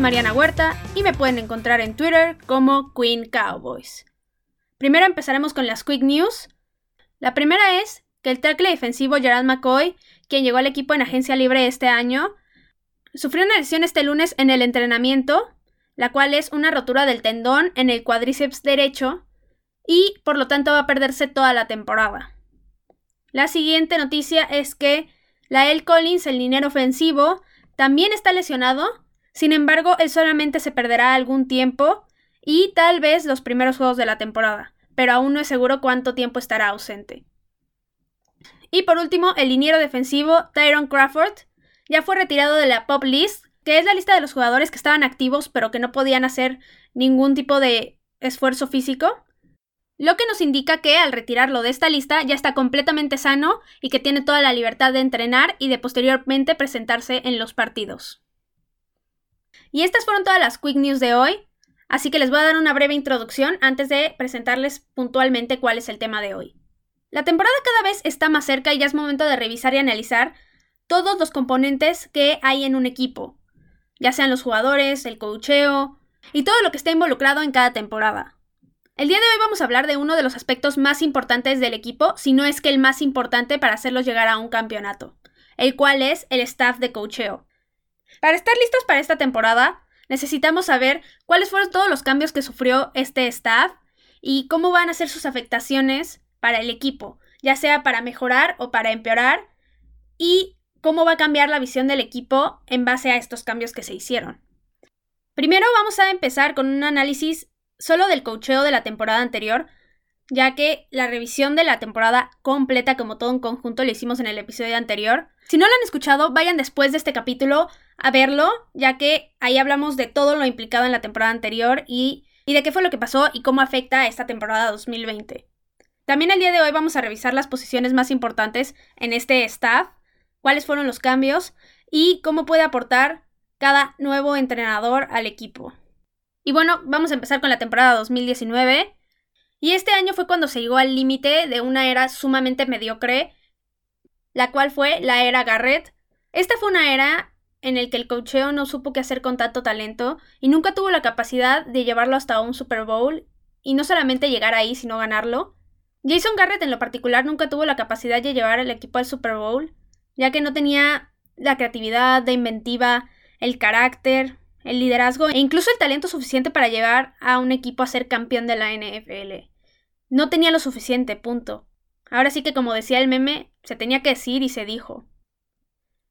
Mariana Huerta y me pueden encontrar en Twitter como Queen Cowboys. Primero empezaremos con las Quick News. La primera es que el tackle defensivo Gerald McCoy, quien llegó al equipo en agencia libre este año, sufrió una lesión este lunes en el entrenamiento, la cual es una rotura del tendón en el cuádriceps derecho y por lo tanto va a perderse toda la temporada. La siguiente noticia es que Lael Collins, el liniero ofensivo, también está lesionado, sin embargo, él solamente se perderá algún tiempo y tal vez los primeros juegos de la temporada, pero aún no es seguro cuánto tiempo estará ausente. Y por último, el liniero defensivo Tyron Crawford ya fue retirado de la Pop List, que es la lista de los jugadores que estaban activos pero que no podían hacer ningún tipo de esfuerzo físico lo que nos indica que al retirarlo de esta lista ya está completamente sano y que tiene toda la libertad de entrenar y de posteriormente presentarse en los partidos. Y estas fueron todas las quick news de hoy, así que les voy a dar una breve introducción antes de presentarles puntualmente cuál es el tema de hoy. La temporada cada vez está más cerca y ya es momento de revisar y analizar todos los componentes que hay en un equipo, ya sean los jugadores, el coacheo y todo lo que esté involucrado en cada temporada. El día de hoy vamos a hablar de uno de los aspectos más importantes del equipo, si no es que el más importante para hacerlos llegar a un campeonato, el cual es el staff de coacheo. Para estar listos para esta temporada, necesitamos saber cuáles fueron todos los cambios que sufrió este staff y cómo van a ser sus afectaciones para el equipo, ya sea para mejorar o para empeorar, y cómo va a cambiar la visión del equipo en base a estos cambios que se hicieron. Primero vamos a empezar con un análisis solo del cocheo de la temporada anterior, ya que la revisión de la temporada completa como todo un conjunto lo hicimos en el episodio anterior. Si no lo han escuchado, vayan después de este capítulo a verlo, ya que ahí hablamos de todo lo implicado en la temporada anterior y, y de qué fue lo que pasó y cómo afecta a esta temporada 2020. También el día de hoy vamos a revisar las posiciones más importantes en este staff, cuáles fueron los cambios y cómo puede aportar cada nuevo entrenador al equipo. Y bueno, vamos a empezar con la temporada 2019. Y este año fue cuando se llegó al límite de una era sumamente mediocre, la cual fue la era Garrett. Esta fue una era en la que el cocheo no supo qué hacer con tanto talento y nunca tuvo la capacidad de llevarlo hasta un Super Bowl y no solamente llegar ahí, sino ganarlo. Jason Garrett en lo particular nunca tuvo la capacidad de llevar al equipo al Super Bowl, ya que no tenía la creatividad, la inventiva, el carácter, el liderazgo e incluso el talento suficiente para llevar a un equipo a ser campeón de la NFL. No tenía lo suficiente, punto. Ahora sí que como decía el meme, se tenía que decir y se dijo.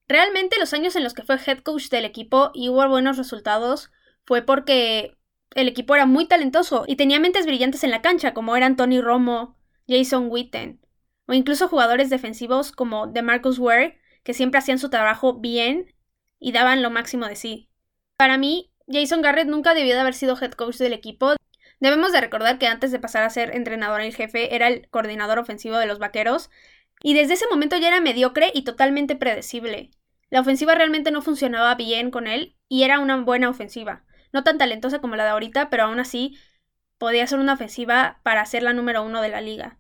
Realmente los años en los que fue head coach del equipo y hubo buenos resultados fue porque el equipo era muy talentoso y tenía mentes brillantes en la cancha como eran Tony Romo, Jason Witten o incluso jugadores defensivos como DeMarcus Ware que siempre hacían su trabajo bien y daban lo máximo de sí. Para mí, Jason Garrett nunca debió de haber sido head coach del equipo. Debemos de recordar que antes de pasar a ser entrenador en jefe era el coordinador ofensivo de los Vaqueros y desde ese momento ya era mediocre y totalmente predecible. La ofensiva realmente no funcionaba bien con él y era una buena ofensiva. No tan talentosa como la de ahorita, pero aún así podía ser una ofensiva para ser la número uno de la liga.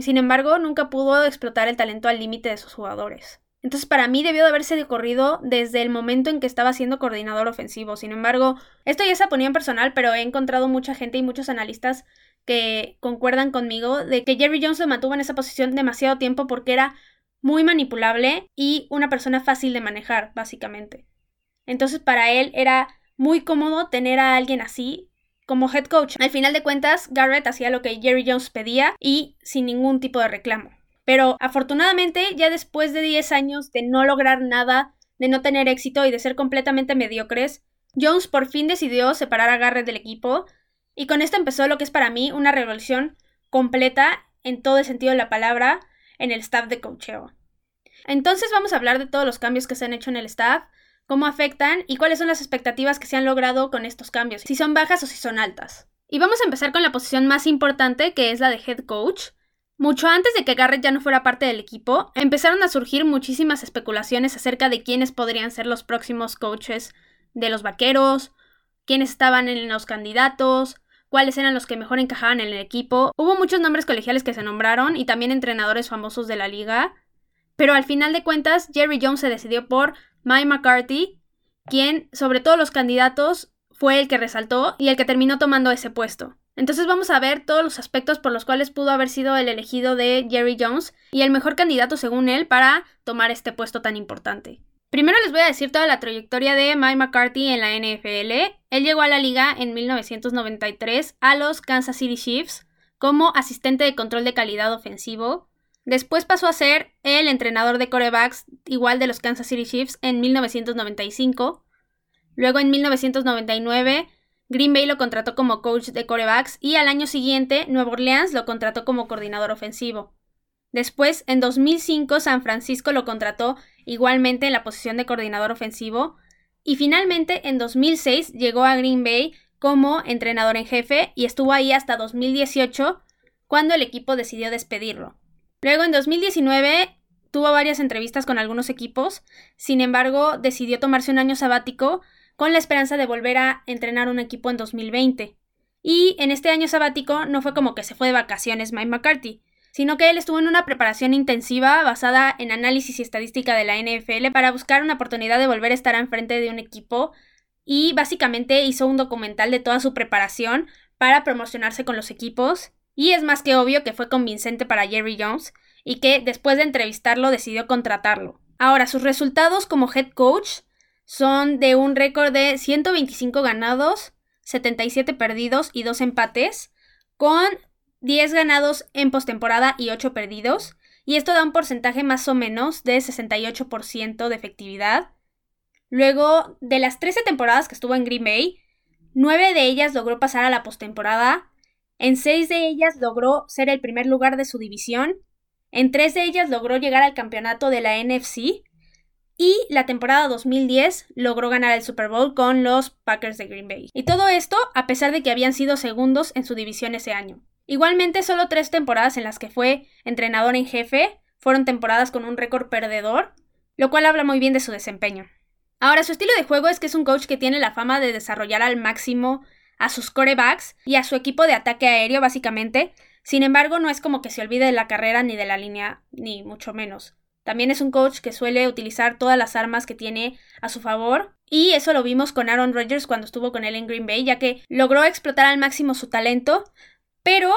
Sin embargo, nunca pudo explotar el talento al límite de sus jugadores. Entonces, para mí debió de haberse corrido desde el momento en que estaba siendo coordinador ofensivo. Sin embargo, esto ya se ponía en personal, pero he encontrado mucha gente y muchos analistas que concuerdan conmigo de que Jerry Jones mantuvo en esa posición demasiado tiempo porque era muy manipulable y una persona fácil de manejar, básicamente. Entonces, para él era muy cómodo tener a alguien así como head coach. Al final de cuentas, Garrett hacía lo que Jerry Jones pedía y sin ningún tipo de reclamo. Pero afortunadamente, ya después de 10 años de no lograr nada, de no tener éxito y de ser completamente mediocres, Jones por fin decidió separar a Garrett del equipo, y con esto empezó lo que es para mí una revolución completa en todo el sentido de la palabra en el staff de coacheo. Entonces vamos a hablar de todos los cambios que se han hecho en el staff, cómo afectan y cuáles son las expectativas que se han logrado con estos cambios, si son bajas o si son altas. Y vamos a empezar con la posición más importante, que es la de head coach. Mucho antes de que Garrett ya no fuera parte del equipo, empezaron a surgir muchísimas especulaciones acerca de quiénes podrían ser los próximos coaches de los vaqueros, quiénes estaban en los candidatos, cuáles eran los que mejor encajaban en el equipo. Hubo muchos nombres colegiales que se nombraron y también entrenadores famosos de la liga. Pero al final de cuentas, Jerry Jones se decidió por Mike McCarthy, quien, sobre todos los candidatos, fue el que resaltó y el que terminó tomando ese puesto. Entonces vamos a ver todos los aspectos por los cuales pudo haber sido el elegido de Jerry Jones y el mejor candidato según él para tomar este puesto tan importante. Primero les voy a decir toda la trayectoria de Mike McCarthy en la NFL. Él llegó a la liga en 1993 a los Kansas City Chiefs como asistente de control de calidad ofensivo. Después pasó a ser el entrenador de corebacks igual de los Kansas City Chiefs en 1995. Luego en 1999 Green Bay lo contrató como coach de corebacks y al año siguiente Nueva Orleans lo contrató como coordinador ofensivo. Después, en 2005, San Francisco lo contrató igualmente en la posición de coordinador ofensivo. Y finalmente, en 2006, llegó a Green Bay como entrenador en jefe y estuvo ahí hasta 2018, cuando el equipo decidió despedirlo. Luego, en 2019, tuvo varias entrevistas con algunos equipos, sin embargo, decidió tomarse un año sabático con la esperanza de volver a entrenar un equipo en 2020. Y en este año sabático no fue como que se fue de vacaciones Mike McCarthy, sino que él estuvo en una preparación intensiva basada en análisis y estadística de la NFL para buscar una oportunidad de volver a estar enfrente de un equipo y básicamente hizo un documental de toda su preparación para promocionarse con los equipos y es más que obvio que fue convincente para Jerry Jones y que después de entrevistarlo decidió contratarlo. Ahora, sus resultados como head coach son de un récord de 125 ganados, 77 perdidos y 2 empates, con 10 ganados en postemporada y 8 perdidos, y esto da un porcentaje más o menos de 68% de efectividad. Luego, de las 13 temporadas que estuvo en Green Bay, 9 de ellas logró pasar a la postemporada, en 6 de ellas logró ser el primer lugar de su división, en 3 de ellas logró llegar al campeonato de la NFC, y la temporada 2010 logró ganar el Super Bowl con los Packers de Green Bay. Y todo esto a pesar de que habían sido segundos en su división ese año. Igualmente, solo tres temporadas en las que fue entrenador en jefe fueron temporadas con un récord perdedor, lo cual habla muy bien de su desempeño. Ahora, su estilo de juego es que es un coach que tiene la fama de desarrollar al máximo a sus corebacks y a su equipo de ataque aéreo, básicamente. Sin embargo, no es como que se olvide de la carrera ni de la línea, ni mucho menos. También es un coach que suele utilizar todas las armas que tiene a su favor. Y eso lo vimos con Aaron Rodgers cuando estuvo con él en Green Bay, ya que logró explotar al máximo su talento, pero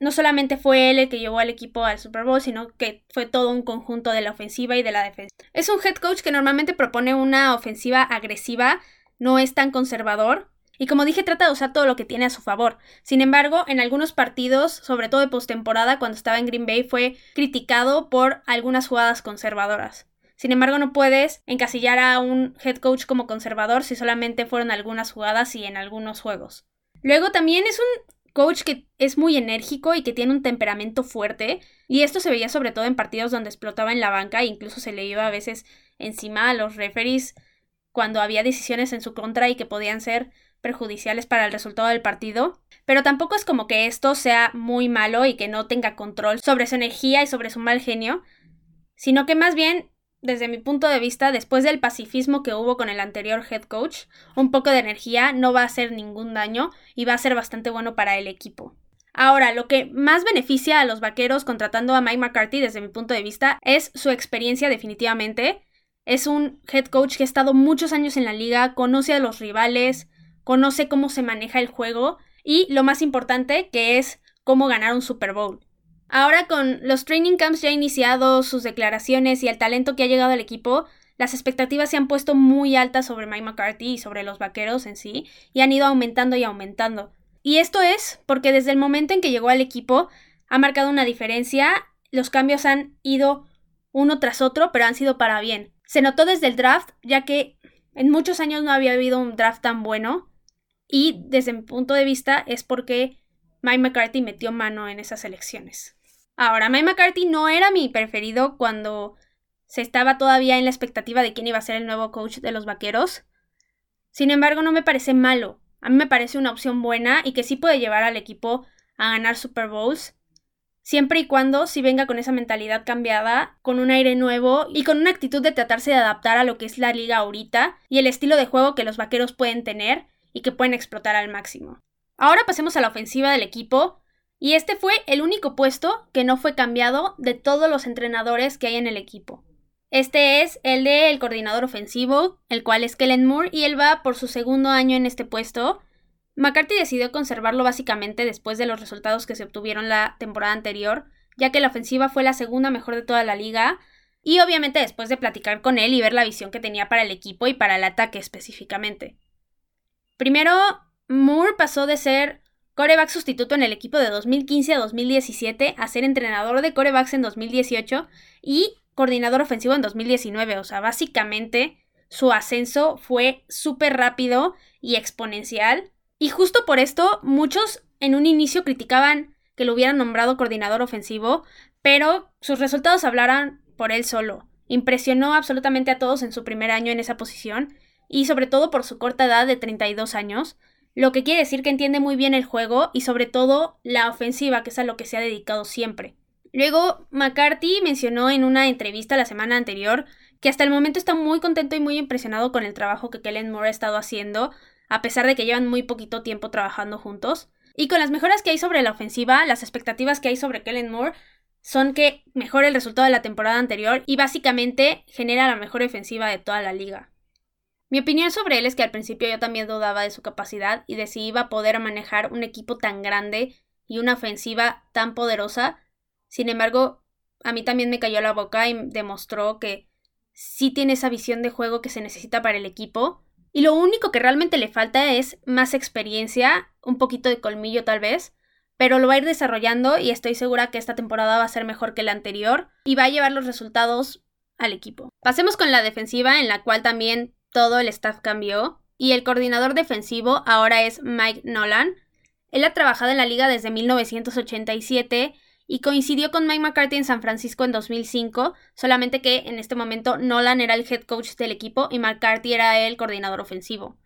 no solamente fue él el que llevó al equipo al Super Bowl, sino que fue todo un conjunto de la ofensiva y de la defensa. Es un head coach que normalmente propone una ofensiva agresiva, no es tan conservador. Y como dije, trata de usar todo lo que tiene a su favor. Sin embargo, en algunos partidos, sobre todo de postemporada, cuando estaba en Green Bay, fue criticado por algunas jugadas conservadoras. Sin embargo, no puedes encasillar a un head coach como conservador si solamente fueron algunas jugadas y en algunos juegos. Luego también es un coach que es muy enérgico y que tiene un temperamento fuerte, y esto se veía sobre todo en partidos donde explotaba en la banca e incluso se le iba a veces encima a los referees cuando había decisiones en su contra y que podían ser perjudiciales para el resultado del partido. Pero tampoco es como que esto sea muy malo y que no tenga control sobre su energía y sobre su mal genio, sino que más bien desde mi punto de vista, después del pacifismo que hubo con el anterior head coach, un poco de energía no va a hacer ningún daño y va a ser bastante bueno para el equipo. Ahora, lo que más beneficia a los vaqueros contratando a Mike McCarthy desde mi punto de vista es su experiencia definitivamente. Es un head coach que ha estado muchos años en la liga, conoce a los rivales, conoce cómo se maneja el juego y lo más importante que es cómo ganar un Super Bowl. Ahora con los training camps ya iniciados, sus declaraciones y el talento que ha llegado al equipo, las expectativas se han puesto muy altas sobre Mike McCarthy y sobre los vaqueros en sí, y han ido aumentando y aumentando. Y esto es porque desde el momento en que llegó al equipo ha marcado una diferencia, los cambios han ido uno tras otro, pero han sido para bien. Se notó desde el draft, ya que en muchos años no había habido un draft tan bueno, y desde mi punto de vista es porque Mike McCarthy metió mano en esas elecciones. Ahora, Mike McCarthy no era mi preferido cuando se estaba todavía en la expectativa de quién iba a ser el nuevo coach de los vaqueros. Sin embargo, no me parece malo. A mí me parece una opción buena y que sí puede llevar al equipo a ganar Super Bowls. Siempre y cuando si venga con esa mentalidad cambiada, con un aire nuevo y con una actitud de tratarse de adaptar a lo que es la liga ahorita y el estilo de juego que los vaqueros pueden tener y que pueden explotar al máximo. Ahora pasemos a la ofensiva del equipo Y este fue el único puesto que no fue cambiado de todos los entrenadores que hay en el equipo. Este es el de el coordinador ofensivo, el cual es Kellen Moore, y él va por su segundo año en este puesto. McCarthy decidió conservarlo básicamente después de los resultados que se obtuvieron la temporada anterior, ya que la ofensiva fue la segunda mejor de toda la liga, y obviamente después de platicar con él y ver la visión que tenía para el equipo y para el ataque específicamente. Primero, Moore pasó de ser coreback sustituto en el equipo de 2015 a 2017 a ser entrenador de corebacks en 2018 y coordinador ofensivo en 2019. O sea, básicamente su ascenso fue súper rápido y exponencial. Y justo por esto, muchos en un inicio criticaban que lo hubieran nombrado coordinador ofensivo, pero sus resultados hablaran por él solo. Impresionó absolutamente a todos en su primer año en esa posición, y sobre todo por su corta edad de 32 años, lo que quiere decir que entiende muy bien el juego y sobre todo la ofensiva, que es a lo que se ha dedicado siempre. Luego, McCarthy mencionó en una entrevista la semana anterior que hasta el momento está muy contento y muy impresionado con el trabajo que Kellen Moore ha estado haciendo, a pesar de que llevan muy poquito tiempo trabajando juntos. Y con las mejoras que hay sobre la ofensiva, las expectativas que hay sobre Kellen Moore son que mejore el resultado de la temporada anterior y básicamente genera la mejor ofensiva de toda la liga. Mi opinión sobre él es que al principio yo también dudaba de su capacidad y de si iba a poder manejar un equipo tan grande y una ofensiva tan poderosa, sin embargo, a mí también me cayó la boca y demostró que sí tiene esa visión de juego que se necesita para el equipo. Y lo único que realmente le falta es más experiencia, un poquito de colmillo tal vez, pero lo va a ir desarrollando y estoy segura que esta temporada va a ser mejor que la anterior y va a llevar los resultados al equipo. Pasemos con la defensiva en la cual también todo el staff cambió y el coordinador defensivo ahora es Mike Nolan. Él ha trabajado en la liga desde 1987 y coincidió con Mike McCarthy en San Francisco en 2005, solamente que en este momento Nolan era el head coach del equipo y McCarthy era el coordinador ofensivo.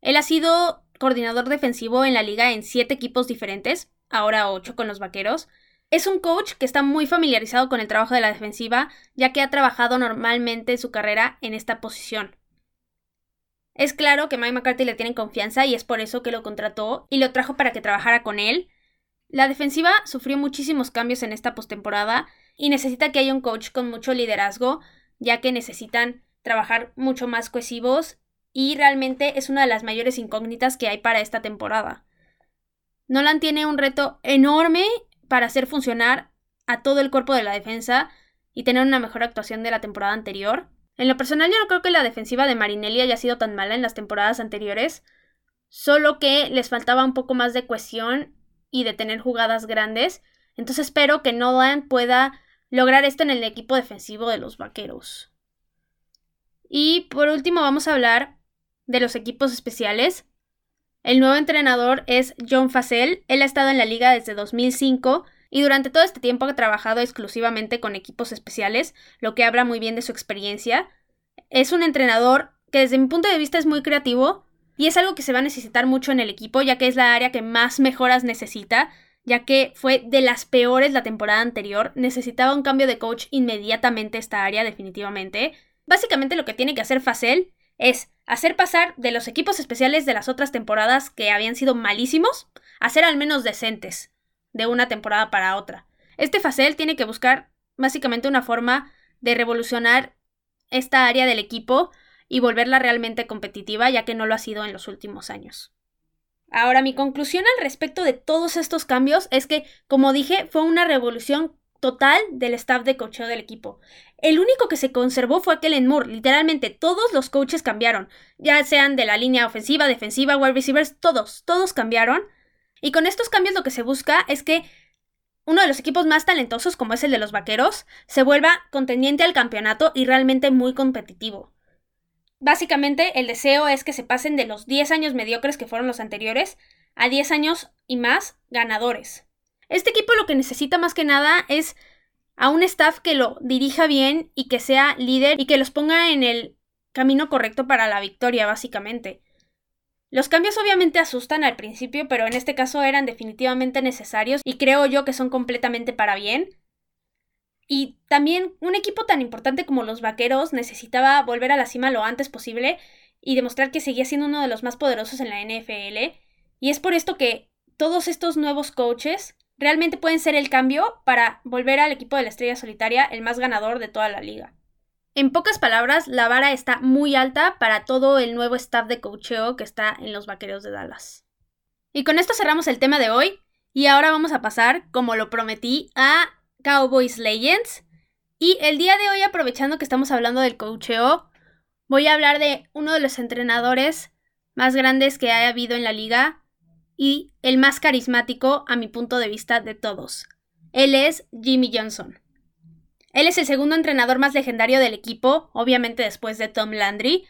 Él ha sido coordinador defensivo en la liga en siete equipos diferentes, ahora ocho con los Vaqueros. Es un coach que está muy familiarizado con el trabajo de la defensiva, ya que ha trabajado normalmente su carrera en esta posición. Es claro que Mike McCarthy le tiene confianza y es por eso que lo contrató y lo trajo para que trabajara con él, la defensiva sufrió muchísimos cambios en esta postemporada y necesita que haya un coach con mucho liderazgo, ya que necesitan trabajar mucho más cohesivos y realmente es una de las mayores incógnitas que hay para esta temporada. Nolan tiene un reto enorme para hacer funcionar a todo el cuerpo de la defensa y tener una mejor actuación de la temporada anterior. En lo personal yo no creo que la defensiva de Marinelli haya sido tan mala en las temporadas anteriores, solo que les faltaba un poco más de cohesión y de tener jugadas grandes. Entonces espero que Nolan pueda lograr esto en el equipo defensivo de los Vaqueros. Y por último vamos a hablar de los equipos especiales. El nuevo entrenador es John Facel. Él ha estado en la liga desde 2005 y durante todo este tiempo ha trabajado exclusivamente con equipos especiales, lo que habla muy bien de su experiencia. Es un entrenador que desde mi punto de vista es muy creativo, y es algo que se va a necesitar mucho en el equipo, ya que es la área que más mejoras necesita, ya que fue de las peores la temporada anterior, necesitaba un cambio de coach inmediatamente esta área, definitivamente. Básicamente lo que tiene que hacer Facel es hacer pasar de los equipos especiales de las otras temporadas que habían sido malísimos a ser al menos decentes de una temporada para otra. Este Facel tiene que buscar básicamente una forma de revolucionar esta área del equipo y volverla realmente competitiva, ya que no lo ha sido en los últimos años. Ahora, mi conclusión al respecto de todos estos cambios es que, como dije, fue una revolución total del staff de cocheo del equipo. El único que se conservó fue Kellen Moore. Literalmente todos los coaches cambiaron. Ya sean de la línea ofensiva, defensiva, wide receivers, todos, todos cambiaron. Y con estos cambios lo que se busca es que uno de los equipos más talentosos, como es el de los Vaqueros, se vuelva contendiente al campeonato y realmente muy competitivo. Básicamente el deseo es que se pasen de los 10 años mediocres que fueron los anteriores a 10 años y más ganadores. Este equipo lo que necesita más que nada es a un staff que lo dirija bien y que sea líder y que los ponga en el camino correcto para la victoria, básicamente. Los cambios obviamente asustan al principio, pero en este caso eran definitivamente necesarios y creo yo que son completamente para bien. Y también un equipo tan importante como los Vaqueros necesitaba volver a la cima lo antes posible y demostrar que seguía siendo uno de los más poderosos en la NFL. Y es por esto que todos estos nuevos coaches realmente pueden ser el cambio para volver al equipo de la estrella solitaria el más ganador de toda la liga. En pocas palabras, la vara está muy alta para todo el nuevo staff de coacheo que está en los Vaqueros de Dallas. Y con esto cerramos el tema de hoy y ahora vamos a pasar, como lo prometí, a Cowboys Legends. Y el día de hoy, aprovechando que estamos hablando del coacheo, voy a hablar de uno de los entrenadores más grandes que ha habido en la liga y el más carismático a mi punto de vista de todos. Él es Jimmy Johnson. Él es el segundo entrenador más legendario del equipo, obviamente después de Tom Landry.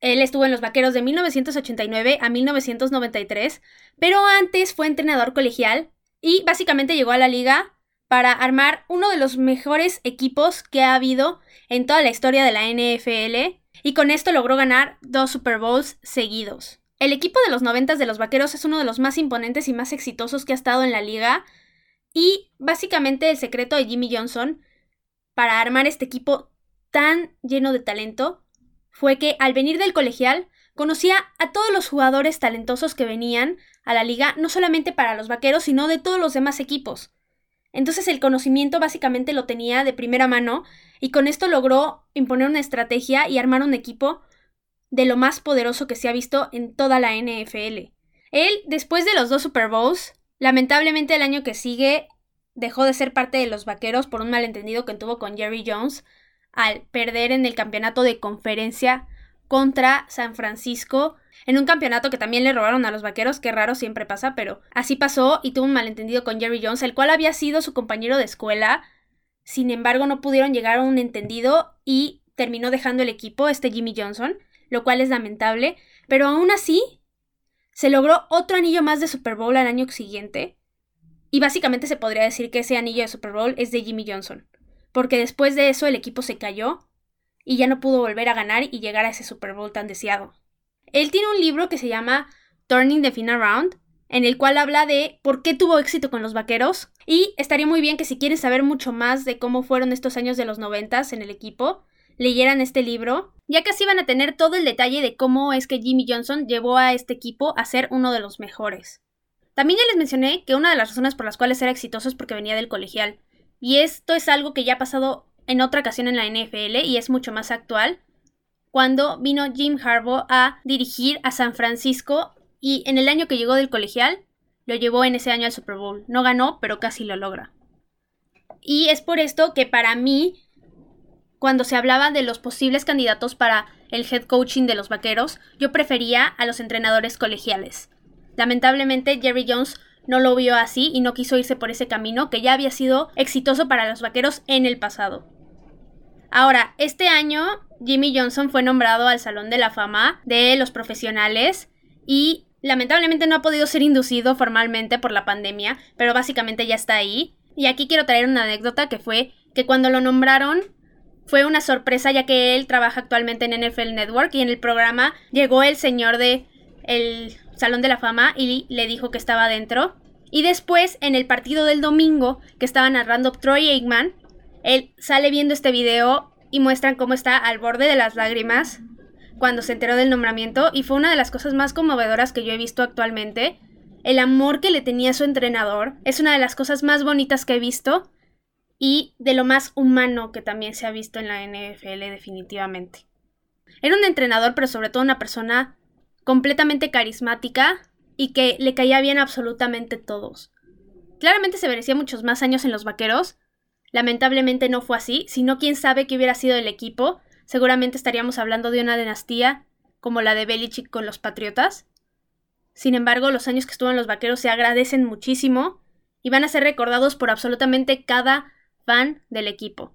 Él estuvo en los Vaqueros de 1989 a 1993, pero antes fue entrenador colegial y básicamente llegó a la liga para armar uno de los mejores equipos que ha habido en toda la historia de la NFL y con esto logró ganar dos Super Bowls seguidos. El equipo de los 90 de los Vaqueros es uno de los más imponentes y más exitosos que ha estado en la liga. Y básicamente el secreto de Jimmy Johnson para armar este equipo tan lleno de talento fue que al venir del colegial conocía a todos los jugadores talentosos que venían a la liga, no solamente para los Vaqueros, sino de todos los demás equipos. Entonces el conocimiento básicamente lo tenía de primera mano y con esto logró imponer una estrategia y armar un equipo de lo más poderoso que se ha visto en toda la NFL. Él, después de los dos Super Bowls, lamentablemente el año que sigue dejó de ser parte de los Vaqueros por un malentendido que tuvo con Jerry Jones al perder en el campeonato de conferencia contra San Francisco en un campeonato que también le robaron a los vaqueros, que raro siempre pasa, pero así pasó y tuvo un malentendido con Jerry Jones, el cual había sido su compañero de escuela. Sin embargo, no pudieron llegar a un entendido y terminó dejando el equipo este Jimmy Johnson lo cual es lamentable, pero aún así se logró otro anillo más de Super Bowl al año siguiente, y básicamente se podría decir que ese anillo de Super Bowl es de Jimmy Johnson, porque después de eso el equipo se cayó y ya no pudo volver a ganar y llegar a ese Super Bowl tan deseado. Él tiene un libro que se llama Turning the Fin Around, en el cual habla de por qué tuvo éxito con los vaqueros. Y estaría muy bien que si quieren saber mucho más de cómo fueron estos años de los noventas en el equipo, leyeran este libro, ya así van a tener todo el detalle de cómo es que Jimmy Johnson llevó a este equipo a ser uno de los mejores. También ya les mencioné que una de las razones por las cuales era exitoso es porque venía del colegial, y esto es algo que ya ha pasado en otra ocasión en la NFL y es mucho más actual, cuando vino Jim Harbaugh a dirigir a San Francisco y en el año que llegó del colegial lo llevó en ese año al Super Bowl. No ganó, pero casi lo logra. Y es por esto que para mí cuando se hablaba de los posibles candidatos para el head coaching de los vaqueros, yo prefería a los entrenadores colegiales. Lamentablemente, Jerry Jones no lo vio así y no quiso irse por ese camino que ya había sido exitoso para los vaqueros en el pasado. Ahora, este año Jimmy Johnson fue nombrado al Salón de la Fama de los profesionales y lamentablemente no ha podido ser inducido formalmente por la pandemia, pero básicamente ya está ahí. Y aquí quiero traer una anécdota que fue que cuando lo nombraron fue una sorpresa ya que él trabaja actualmente en NFL Network y en el programa llegó el señor de el Salón de la Fama y le dijo que estaba dentro. Y después, en el partido del domingo que estaba narrando Troy Aikman, él sale viendo este video y muestran cómo está al borde de las lágrimas cuando se enteró del nombramiento y fue una de las cosas más conmovedoras que yo he visto actualmente. El amor que le tenía a su entrenador es una de las cosas más bonitas que he visto y de lo más humano que también se ha visto en la NFL definitivamente. Era un entrenador, pero sobre todo una persona completamente carismática y que le caía bien a absolutamente todos. Claramente se merecía muchos más años en los Vaqueros. Lamentablemente no fue así, sino quién sabe qué hubiera sido el equipo. Seguramente estaríamos hablando de una dinastía como la de Belichick con los Patriotas. Sin embargo, los años que estuvo en los Vaqueros se agradecen muchísimo y van a ser recordados por absolutamente cada fan del equipo.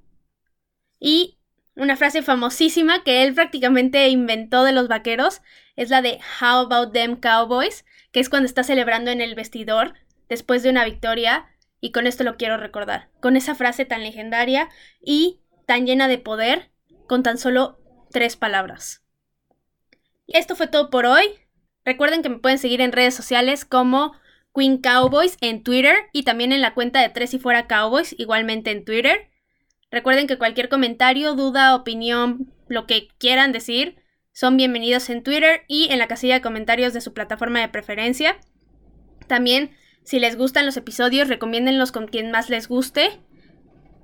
Y una frase famosísima que él prácticamente inventó de los vaqueros es la de How about them Cowboys, que es cuando está celebrando en el vestidor después de una victoria y con esto lo quiero recordar, con esa frase tan legendaria y tan llena de poder con tan solo tres palabras. Esto fue todo por hoy. Recuerden que me pueden seguir en redes sociales como Queen Cowboys en Twitter y también en la cuenta de Tres y Fuera Cowboys, igualmente en Twitter. Recuerden que cualquier comentario, duda, opinión, lo que quieran decir, son bienvenidos en Twitter y en la casilla de comentarios de su plataforma de preferencia. También, si les gustan los episodios, recomiéndenlos con quien más les guste.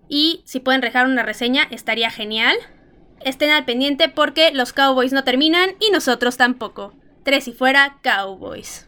Y si pueden dejar una reseña, estaría genial. Estén al pendiente porque los Cowboys no terminan y nosotros tampoco. Tres y fuera, Cowboys.